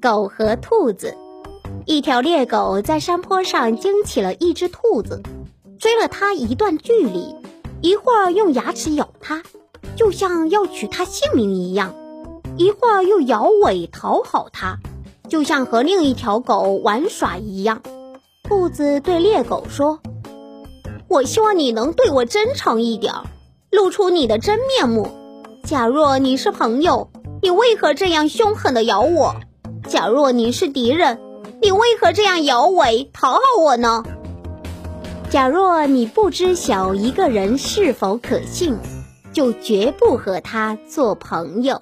狗和兔子。一条猎狗在山坡上惊起了一只兔子，追了它一段距离，一会儿用牙齿咬它，就像要取它性命一样；一会儿又摇尾讨好它，就像和另一条狗玩耍一样。兔子对猎狗说：“我希望你能对我真诚一点，露出你的真面目。假若你是朋友。”你为何这样凶狠地咬我？假若你是敌人，你为何这样摇尾讨好我呢？假若你不知晓一个人是否可信，就绝不和他做朋友。